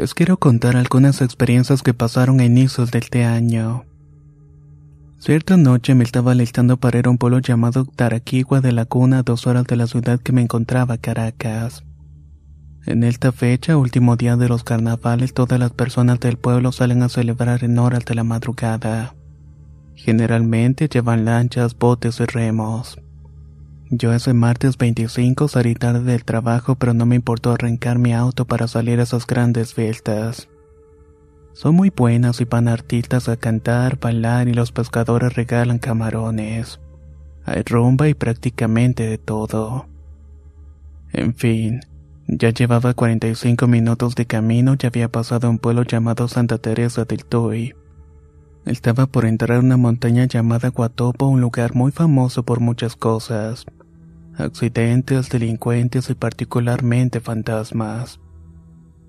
Les quiero contar algunas experiencias que pasaron a inicios de este año. Cierta noche me estaba alistando para ir a un pueblo llamado Taraquigua de la Cuna a dos horas de la ciudad que me encontraba, Caracas. En esta fecha, último día de los carnavales, todas las personas del pueblo salen a celebrar en horas de la madrugada. Generalmente llevan lanchas, botes y remos. Yo ese martes 25 salí tarde del trabajo, pero no me importó arrancar mi auto para salir a esas grandes fiestas. Son muy buenas y van artistas a cantar, bailar y los pescadores regalan camarones. Hay rumba y prácticamente de todo. En fin, ya llevaba 45 minutos de camino y había pasado a un pueblo llamado Santa Teresa del Tuy. Estaba por entrar a una montaña llamada Guatopo, un lugar muy famoso por muchas cosas. Accidentes, delincuentes y particularmente fantasmas.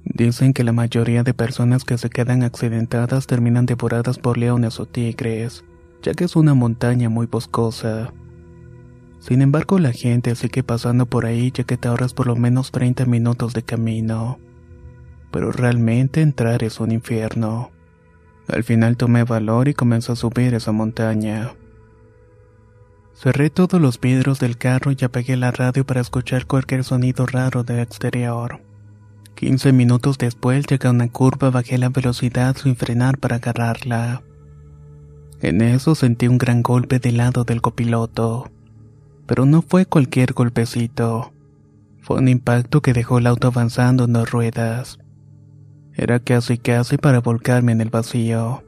Dicen que la mayoría de personas que se quedan accidentadas terminan devoradas por leones o tigres, ya que es una montaña muy boscosa. Sin embargo, la gente sigue pasando por ahí ya que te ahorras por lo menos 30 minutos de camino. Pero realmente entrar es un infierno. Al final tomé valor y comencé a subir esa montaña. Cerré todos los vidrios del carro y apagué la radio para escuchar cualquier sonido raro del exterior. 15 minutos después llegué a una curva, bajé la velocidad sin frenar para agarrarla. En eso sentí un gran golpe del lado del copiloto. Pero no fue cualquier golpecito. Fue un impacto que dejó el auto avanzando en dos ruedas. Era casi casi para volcarme en el vacío.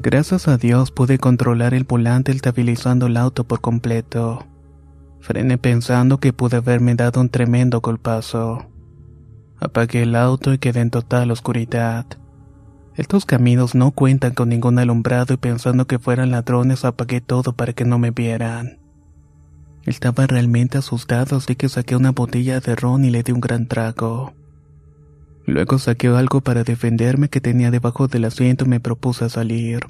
Gracias a Dios pude controlar el volante estabilizando el auto por completo. Frené pensando que pude haberme dado un tremendo golpazo. Apagué el auto y quedé en total oscuridad. Estos caminos no cuentan con ningún alumbrado y pensando que fueran ladrones apagué todo para que no me vieran. Estaba realmente asustado así que saqué una botella de ron y le di un gran trago. Luego saqué algo para defenderme que tenía debajo del asiento y me propuse salir.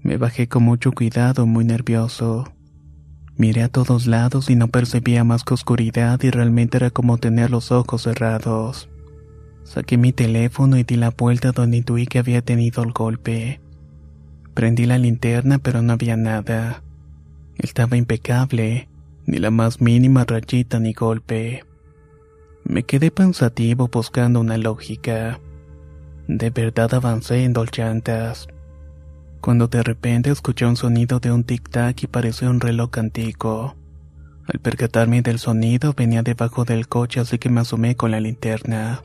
Me bajé con mucho cuidado, muy nervioso. Miré a todos lados y no percibía más que oscuridad y realmente era como tener los ojos cerrados. Saqué mi teléfono y di la vuelta donde intuí que había tenido el golpe. Prendí la linterna pero no había nada. Estaba impecable, ni la más mínima rayita ni golpe. Me quedé pensativo buscando una lógica. De verdad avancé en dos llantas. Cuando de repente escuché un sonido de un tic-tac y pareció un reloj antiguo. Al percatarme del sonido venía debajo del coche así que me asomé con la linterna.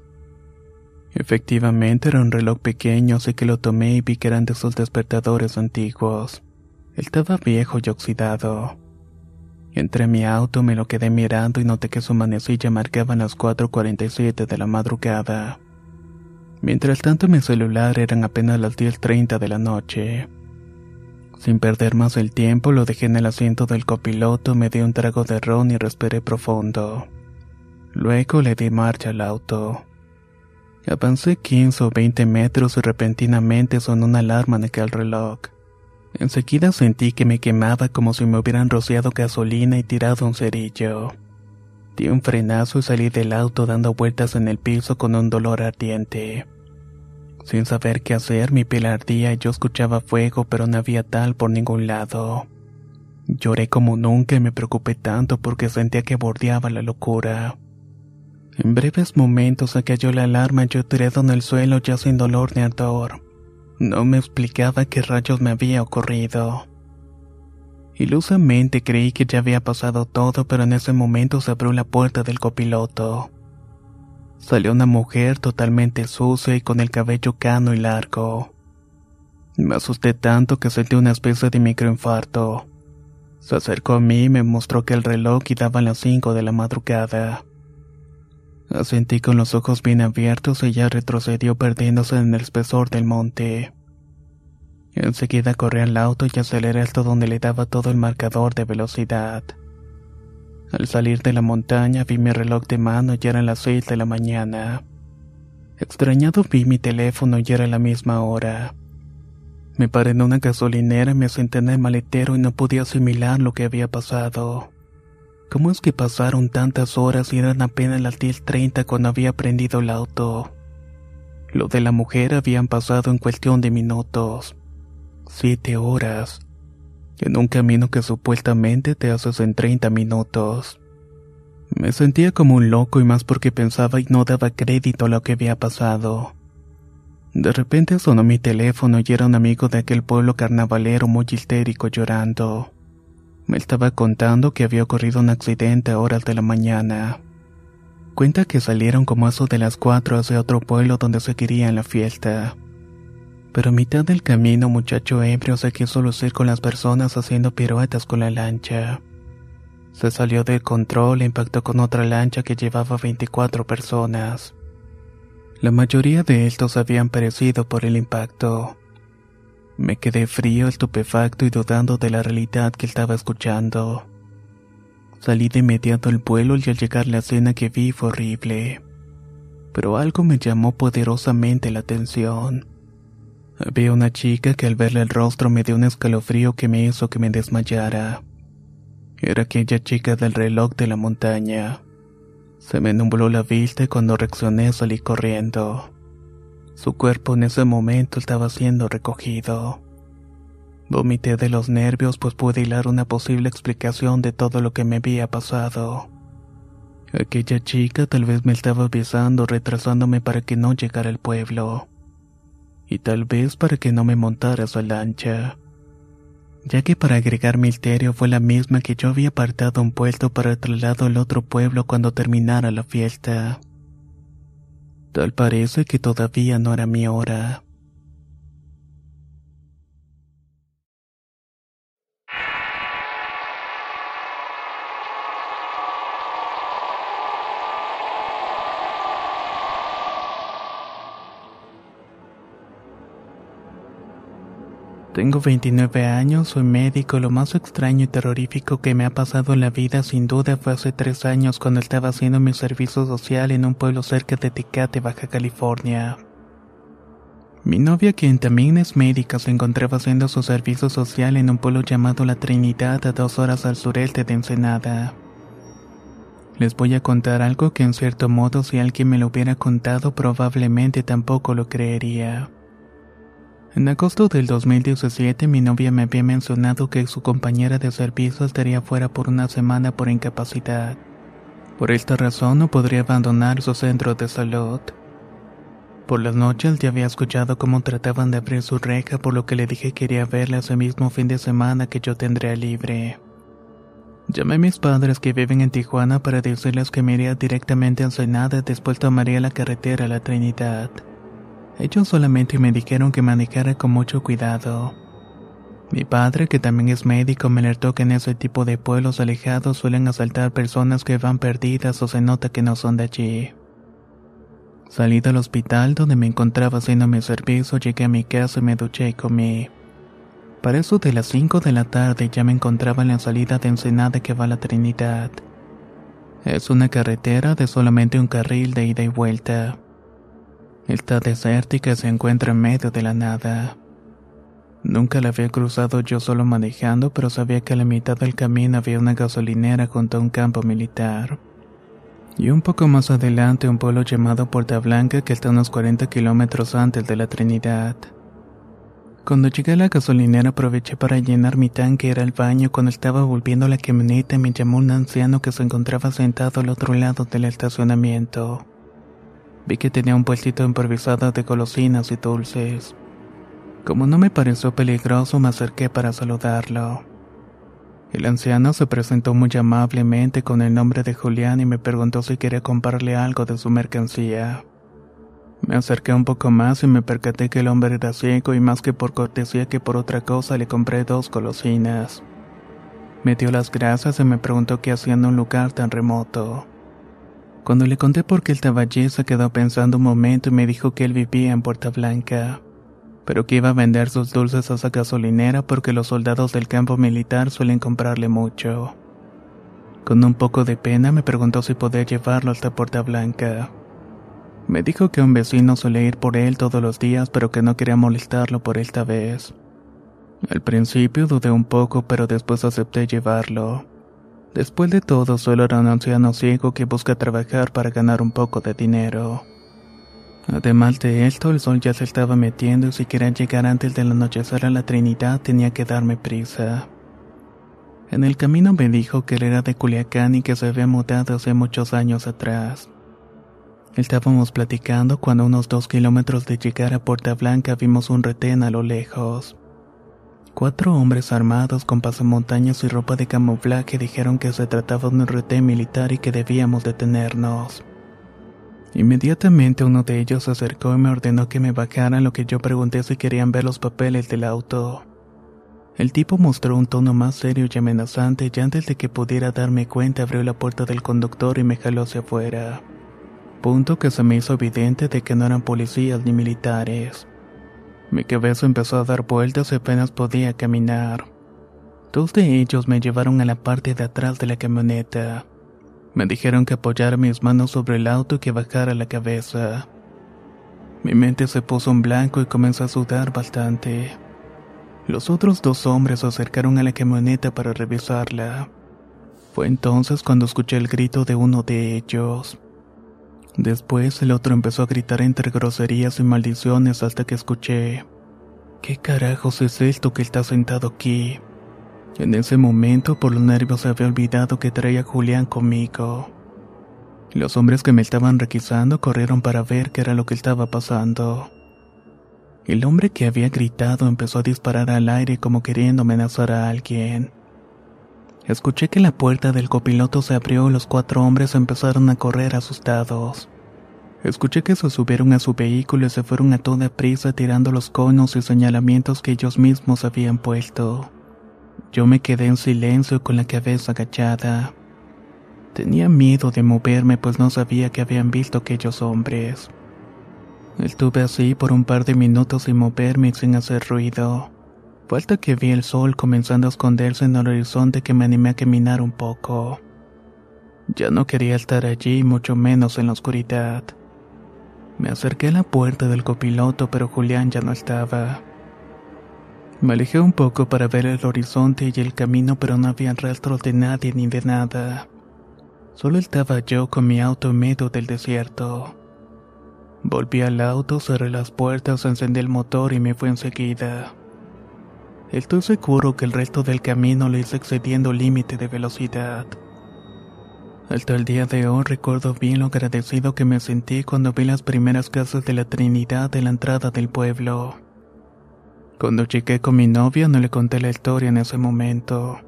Efectivamente era un reloj pequeño así que lo tomé y vi que eran de esos despertadores antiguos. Estaba viejo y oxidado. Entré en mi auto, me lo quedé mirando y noté que su manecilla marcaba las 4.47 de la madrugada. Mientras tanto mi celular eran apenas las 10.30 de la noche. Sin perder más el tiempo, lo dejé en el asiento del copiloto, me di un trago de ron y respiré profundo. Luego le di marcha al auto. Avancé 15 o 20 metros y repentinamente sonó una alarma en aquel reloj. Enseguida sentí que me quemaba como si me hubieran rociado gasolina y tirado un cerillo. Di un frenazo y salí del auto dando vueltas en el piso con un dolor ardiente. Sin saber qué hacer, mi piel ardía y yo escuchaba fuego, pero no había tal por ningún lado. Lloré como nunca y me preocupé tanto porque sentía que bordeaba la locura. En breves momentos se cayó la alarma y yo tirado en el suelo ya sin dolor ni ardor. No me explicaba qué rayos me había ocurrido. Ilusamente creí que ya había pasado todo, pero en ese momento se abrió la puerta del copiloto. Salió una mujer totalmente sucia y con el cabello cano y largo. Me asusté tanto que sentí una especie de microinfarto. Se acercó a mí y me mostró que el reloj daba las cinco de la madrugada. Asentí con los ojos bien abiertos y ya retrocedió perdiéndose en el espesor del monte. Enseguida corrí al auto y aceleré hasta donde le daba todo el marcador de velocidad. Al salir de la montaña vi mi reloj de mano y era las seis de la mañana. Extrañado vi mi teléfono y era la misma hora. Me paré en una gasolinera me senté en el maletero y no podía asimilar lo que había pasado. ¿Cómo es que pasaron tantas horas y eran apenas las 10.30 cuando había prendido el auto? Lo de la mujer habían pasado en cuestión de minutos. Siete horas. En un camino que supuestamente te haces en 30 minutos. Me sentía como un loco y más porque pensaba y no daba crédito a lo que había pasado. De repente sonó mi teléfono y era un amigo de aquel pueblo carnavalero muy histérico llorando. Me estaba contando que había ocurrido un accidente a horas de la mañana. Cuenta que salieron como eso de las cuatro hacia otro pueblo donde se quería en la fiesta. Pero a mitad del camino, muchacho ebrio se quiso lucir con las personas haciendo piruetas con la lancha. Se salió del control e impactó con otra lancha que llevaba 24 personas. La mayoría de estos habían perecido por el impacto. Me quedé frío, estupefacto y dudando de la realidad que estaba escuchando. Salí de inmediato al vuelo y al llegar la escena que vi fue horrible. Pero algo me llamó poderosamente la atención. Había una chica que al verle el rostro me dio un escalofrío que me hizo que me desmayara. Era aquella chica del reloj de la montaña. Se me nubló la vista y cuando reaccioné salí corriendo. Su cuerpo en ese momento estaba siendo recogido. Vomité de los nervios pues pude hilar una posible explicación de todo lo que me había pasado. Aquella chica tal vez me estaba besando retrasándome para que no llegara al pueblo y tal vez para que no me montara su lancha, ya que para agregar misterio fue la misma que yo había apartado un puesto para el traslado al otro pueblo cuando terminara la fiesta. Tal parece que todavía no era mi hora. Tengo 29 años, soy médico. Lo más extraño y terrorífico que me ha pasado en la vida sin duda fue hace tres años cuando estaba haciendo mi servicio social en un pueblo cerca de Tecate, Baja California. Mi novia, quien también es médica, se encontraba haciendo su servicio social en un pueblo llamado La Trinidad a dos horas al sureste de Ensenada. Les voy a contar algo que en cierto modo si alguien me lo hubiera contado probablemente tampoco lo creería. En agosto del 2017 mi novia me había mencionado que su compañera de servicio estaría fuera por una semana por incapacidad. Por esta razón no podría abandonar su centro de salud. Por las noches ya había escuchado cómo trataban de abrir su reja por lo que le dije que quería verla ese mismo fin de semana que yo tendría libre. Llamé a mis padres que viven en Tijuana para decirles que me iría directamente a Ensenada y después tomaría la carretera a la Trinidad. Ellos solamente me dijeron que manejara con mucho cuidado. Mi padre, que también es médico, me alertó que en ese tipo de pueblos alejados suelen asaltar personas que van perdidas o se nota que no son de allí. Salí del hospital donde me encontraba haciendo mi servicio, llegué a mi casa y me duché y comí. Para eso de las 5 de la tarde ya me encontraba en la salida de Ensenada que va a la Trinidad. Es una carretera de solamente un carril de ida y vuelta. Está desértica y se encuentra en medio de la nada. Nunca la había cruzado yo solo manejando, pero sabía que a la mitad del camino había una gasolinera junto a un campo militar. Y un poco más adelante un pueblo llamado Puerta Blanca que está unos 40 kilómetros antes de la Trinidad. Cuando llegué a la gasolinera aproveché para llenar mi tanque, era el baño, cuando estaba volviendo a la camioneta me llamó un anciano que se encontraba sentado al otro lado del estacionamiento. Vi que tenía un puestito improvisado de golosinas y dulces. Como no me pareció peligroso, me acerqué para saludarlo. El anciano se presentó muy amablemente con el nombre de Julián y me preguntó si quería comprarle algo de su mercancía. Me acerqué un poco más y me percaté que el hombre era ciego y más que por cortesía que por otra cosa le compré dos golosinas. Me dio las gracias y me preguntó qué hacía en un lugar tan remoto. Cuando le conté por qué estaba allí, se quedó pensando un momento y me dijo que él vivía en Puerta Blanca, pero que iba a vender sus dulces a esa gasolinera porque los soldados del campo militar suelen comprarle mucho. Con un poco de pena me preguntó si podía llevarlo hasta Puerta Blanca. Me dijo que un vecino suele ir por él todos los días, pero que no quería molestarlo por esta vez. Al principio dudé un poco, pero después acepté llevarlo. Después de todo, solo era un anciano ciego que busca trabajar para ganar un poco de dinero. Además de esto, el sol ya se estaba metiendo y si quería llegar antes del anochecer a la Trinidad tenía que darme prisa. En el camino me dijo que él era de Culiacán y que se había mudado hace muchos años atrás. Estábamos platicando cuando a unos dos kilómetros de llegar a Puerta Blanca vimos un retén a lo lejos. Cuatro hombres armados con pasamontañas y ropa de camuflaje dijeron que se trataba de un retén militar y que debíamos detenernos. Inmediatamente uno de ellos se acercó y me ordenó que me bajara lo que yo pregunté si querían ver los papeles del auto. El tipo mostró un tono más serio y amenazante y antes de que pudiera darme cuenta abrió la puerta del conductor y me jaló hacia afuera punto que se me hizo evidente de que no eran policías ni militares. Mi cabeza empezó a dar vueltas y apenas podía caminar. Dos de ellos me llevaron a la parte de atrás de la camioneta. Me dijeron que apoyara mis manos sobre el auto y que bajara la cabeza. Mi mente se puso en blanco y comenzó a sudar bastante. Los otros dos hombres se acercaron a la camioneta para revisarla. Fue entonces cuando escuché el grito de uno de ellos. Después el otro empezó a gritar entre groserías y maldiciones hasta que escuché, ¿qué carajos es esto que está sentado aquí? En ese momento por los nervios había olvidado que traía a Julián conmigo. Los hombres que me estaban requisando corrieron para ver qué era lo que estaba pasando. El hombre que había gritado empezó a disparar al aire como queriendo amenazar a alguien. Escuché que la puerta del copiloto se abrió y los cuatro hombres empezaron a correr asustados. Escuché que se subieron a su vehículo y se fueron a toda prisa tirando los conos y señalamientos que ellos mismos habían puesto. Yo me quedé en silencio con la cabeza agachada. Tenía miedo de moverme pues no sabía que habían visto aquellos hombres. Estuve así por un par de minutos sin moverme y sin hacer ruido. Falta que vi el sol comenzando a esconderse en el horizonte que me animé a caminar un poco. Ya no quería estar allí, mucho menos en la oscuridad. Me acerqué a la puerta del copiloto, pero Julián ya no estaba. Me alejé un poco para ver el horizonte y el camino, pero no había rastro de nadie ni de nada. Solo estaba yo con mi auto en medio del desierto. Volví al auto, cerré las puertas, encendí el motor y me fui enseguida. Estoy seguro que el resto del camino lo hice excediendo el límite de velocidad. Hasta el día de hoy recuerdo bien lo agradecido que me sentí cuando vi las primeras casas de la Trinidad de la entrada del pueblo. Cuando llegué con mi novia no le conté la historia en ese momento,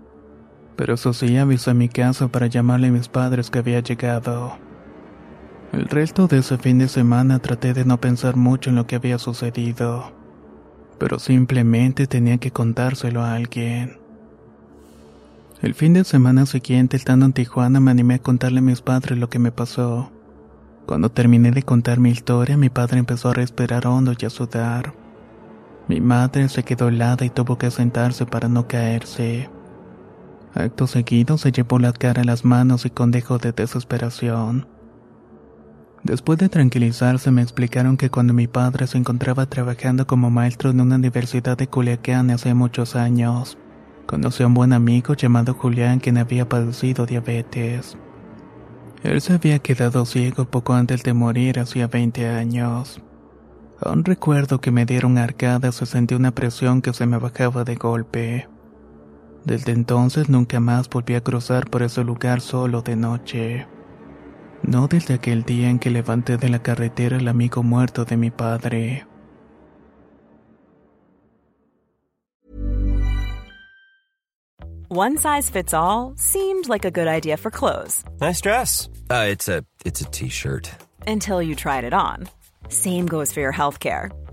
pero eso sí avisé a mi casa para llamarle a mis padres que había llegado. El resto de ese fin de semana traté de no pensar mucho en lo que había sucedido pero simplemente tenía que contárselo a alguien. El fin de semana siguiente, estando en Tijuana, me animé a contarle a mis padres lo que me pasó. Cuando terminé de contar mi historia, mi padre empezó a respirar hondo y a sudar. Mi madre se quedó helada y tuvo que sentarse para no caerse. Acto seguido se llevó la cara a las manos y con dejo de desesperación. Después de tranquilizarse me explicaron que cuando mi padre se encontraba trabajando como maestro en una universidad de Culiacán hace muchos años, conoció a un buen amigo llamado Julián quien había padecido diabetes. Él se había quedado ciego poco antes de morir hacía 20 años. Aún recuerdo que me dieron arcadas y sentí una presión que se me bajaba de golpe. Desde entonces nunca más volví a cruzar por ese lugar solo de noche. No desde aquel día en que levanté de la carretera al amigo muerto de mi padre. One size fits all seemed like a good idea for clothes. Nice dress. Uh, it's a it's a t-shirt. Until you tried it on. Same goes for your healthcare.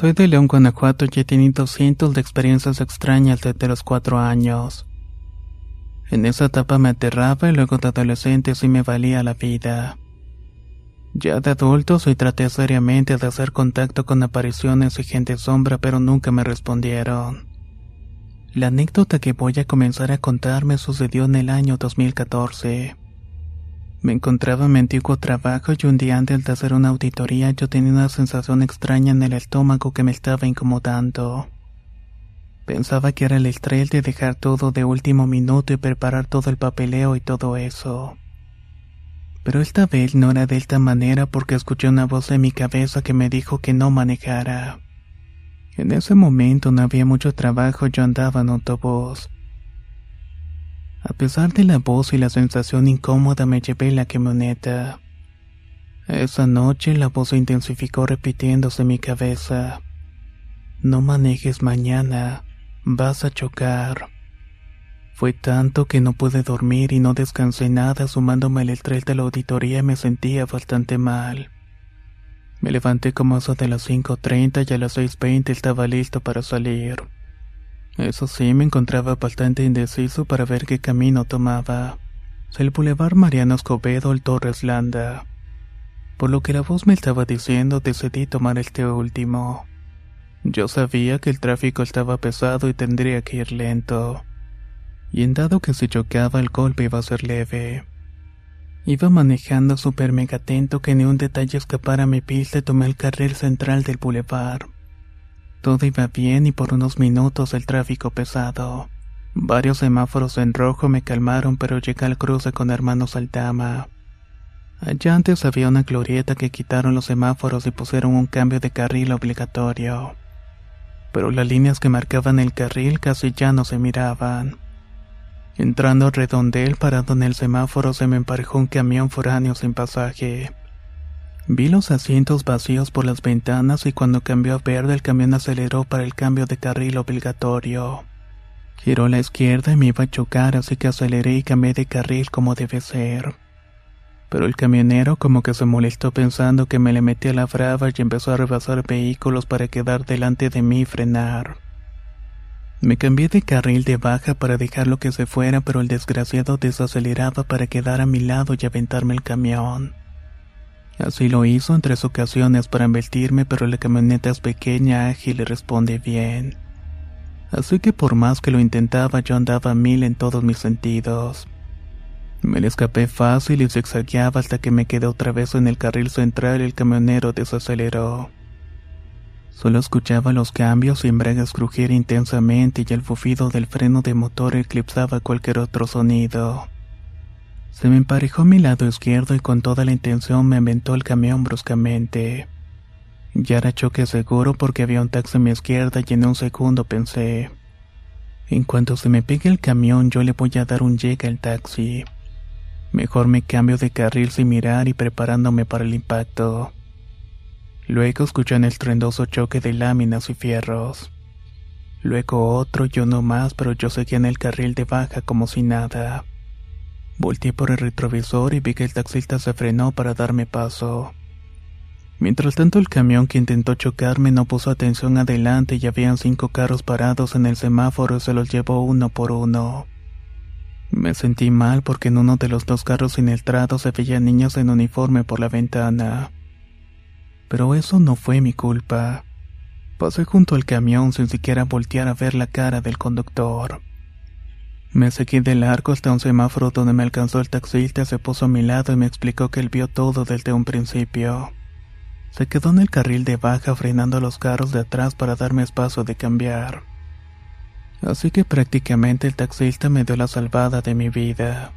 Soy de León, Guanajuato y he tenido cientos de experiencias extrañas desde los cuatro años. En esa etapa me aterraba y luego de adolescente sí me valía la vida. Ya de adulto sí traté seriamente de hacer contacto con apariciones y gente sombra pero nunca me respondieron. La anécdota que voy a comenzar a contar me sucedió en el año 2014. Me encontraba en mi antiguo trabajo y un día antes de hacer una auditoría yo tenía una sensación extraña en el estómago que me estaba incomodando. Pensaba que era el estrés de dejar todo de último minuto y preparar todo el papeleo y todo eso. Pero esta vez no era de esta manera porque escuché una voz en mi cabeza que me dijo que no manejara. En ese momento no había mucho trabajo, yo andaba en autobús. A pesar de la voz y la sensación incómoda me llevé la camioneta. Esa noche la voz se intensificó repitiéndose en mi cabeza. No manejes mañana, vas a chocar. Fue tanto que no pude dormir y no descansé nada sumándome el estrés de la auditoría me sentía bastante mal. Me levanté como eso de las 5.30 y a las 6.20 estaba listo para salir. Eso sí, me encontraba bastante indeciso para ver qué camino tomaba. El Boulevard Mariano Escobedo el Torres Landa. Por lo que la voz me estaba diciendo, decidí tomar este último. Yo sabía que el tráfico estaba pesado y tendría que ir lento. Y en dado que si chocaba el golpe iba a ser leve. Iba manejando súper mega atento que ni un detalle escapara a mi pista y tomé el carril central del boulevard. Todo iba bien y por unos minutos el tráfico pesado. Varios semáforos en rojo me calmaron, pero llegué al cruce con hermanos Altama. Allá antes había una glorieta que quitaron los semáforos y pusieron un cambio de carril obligatorio. Pero las líneas que marcaban el carril casi ya no se miraban. Entrando a redondel parado en el semáforo se me emparejó un camión foráneo sin pasaje. Vi los asientos vacíos por las ventanas y cuando cambió a verde el camión aceleró para el cambio de carril obligatorio. Giró a la izquierda y me iba a chocar así que aceleré y cambié de carril como debe ser. Pero el camionero como que se molestó pensando que me le metí a la brava y empezó a rebasar vehículos para quedar delante de mí y frenar. Me cambié de carril de baja para dejarlo que se fuera, pero el desgraciado desaceleraba para quedar a mi lado y aventarme el camión. Así lo hizo en tres ocasiones para embestirme, pero la camioneta es pequeña, ágil y responde bien. Así que por más que lo intentaba, yo andaba a mil en todos mis sentidos. Me le escapé fácil y zigzagueaba hasta que me quedé otra vez en el carril central y el camionero desaceleró. Solo escuchaba los cambios y embragas crujir intensamente y el bufido del freno de motor eclipsaba cualquier otro sonido. Se me emparejó mi lado izquierdo y con toda la intención me aventó el camión bruscamente. Ya era choque seguro porque había un taxi a mi izquierda y en un segundo pensé. En cuanto se me pegue el camión yo le voy a dar un llegue al taxi. Mejor me cambio de carril sin mirar y preparándome para el impacto. Luego escuché el estruendoso choque de láminas y fierros. Luego otro y uno más, pero yo seguía en el carril de baja como si nada. Volteé por el retrovisor y vi que el taxista se frenó para darme paso. Mientras tanto el camión que intentó chocarme no puso atención adelante y habían cinco carros parados en el semáforo y se los llevó uno por uno. Me sentí mal porque en uno de los dos carros siniestrados se veían niños en uniforme por la ventana. Pero eso no fue mi culpa. Pasé junto al camión sin siquiera voltear a ver la cara del conductor. Me seguí del arco hasta un semáforo donde me alcanzó el taxista, se puso a mi lado y me explicó que él vio todo desde un principio. Se quedó en el carril de baja frenando los carros de atrás para darme espacio de cambiar. Así que prácticamente el taxista me dio la salvada de mi vida.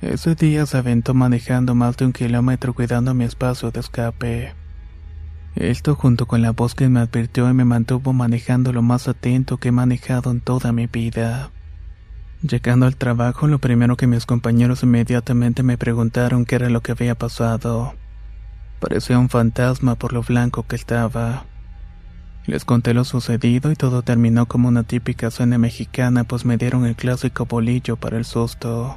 Ese día se aventó manejando más de un kilómetro cuidando mi espacio de escape. Esto junto con la voz que me advirtió y me mantuvo manejando lo más atento que he manejado en toda mi vida. Llegando al trabajo, lo primero que mis compañeros inmediatamente me preguntaron qué era lo que había pasado. Parecía un fantasma por lo blanco que estaba. Les conté lo sucedido y todo terminó como una típica cena mexicana, pues me dieron el clásico bolillo para el susto.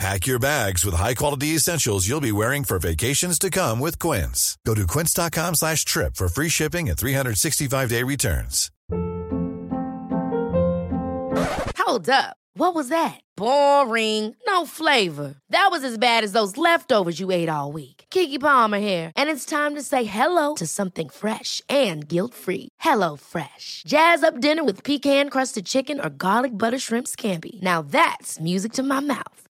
Pack your bags with high-quality essentials you'll be wearing for vacations to come with Quince. Go to quince.com slash trip for free shipping and 365-day returns. Hold up. What was that? Boring. No flavor. That was as bad as those leftovers you ate all week. Kiki Palmer here, and it's time to say hello to something fresh and guilt-free. Hello Fresh. Jazz up dinner with pecan-crusted chicken or garlic butter shrimp scampi. Now that's music to my mouth.